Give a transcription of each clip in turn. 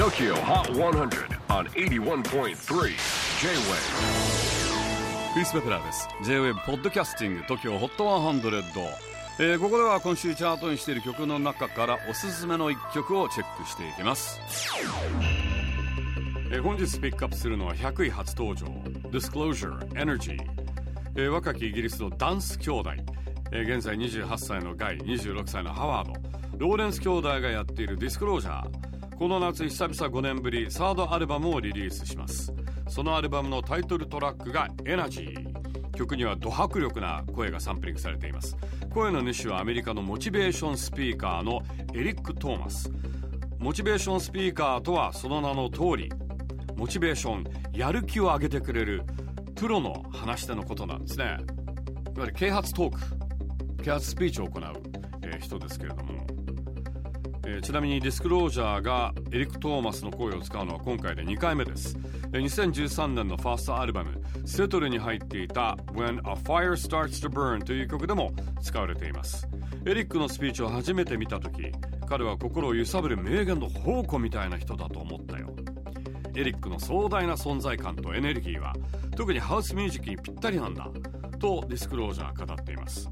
TOKYO HOT 100 on 81.3 J-WAVE クリス・ベプラーです。J-WAVE ポッドキャスティング TOKYO HOT 100、えー、ここでは今週チャートにしている曲の中からおすすめの一曲をチェックしていきます、えー、本日ピックアップするのは100位初登場。Disclosure Energy、えー、若きイギリスのダンス兄弟、えー、現在28歳のガイ26歳のハワード。ローレンス兄弟がやっているディスクロージャーこの夏久々5年ぶりサードアルバムをリリースします。そのアルバムのタイトルトラックがエナジー曲にはド迫力な声がサンプリングされています。声の主はアメリカのモチベーションスピーカーのエリック・トーマスモチベーションスピーカーとはその名の通りモチベーションやる気を上げてくれるプロの話し手のことなんですね。いわゆる啓発トーク啓発スピーチを行う、えー、人ですけれども。えー、ちなみにディスクロージャーがエリック・トーマスの声を使うのは今回で2回目です、えー、2013年のファーストアルバム「セトル」に入っていた「When a Fire Starts to Burn」という曲でも使われています。エリックのスピーチを初めて見た時彼は心を揺さぶる名言の宝庫みたいな人だと思ったよ。エリックの壮大な存在感とエネルギーは特にハウスミュージックにぴったりなんだとディスクロージャー語っています。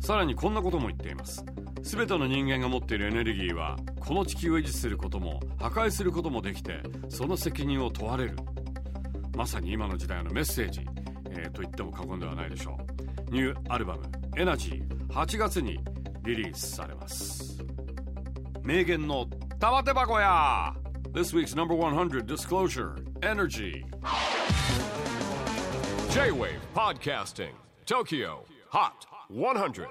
さらにこんなことも言っています。全ての人間が持っているエネルギーはこの地球を維持することも破壊することもできてその責任を問われる。まさに今の時代のメッセージ、えー、と言っても過言ではないでしょう。ニューアルバム「エナジー」8月にリリースされます。名言の玉手箱や。This week's number 100 disclosure Energy. J-Wave Podcasting Tokyo Hot 100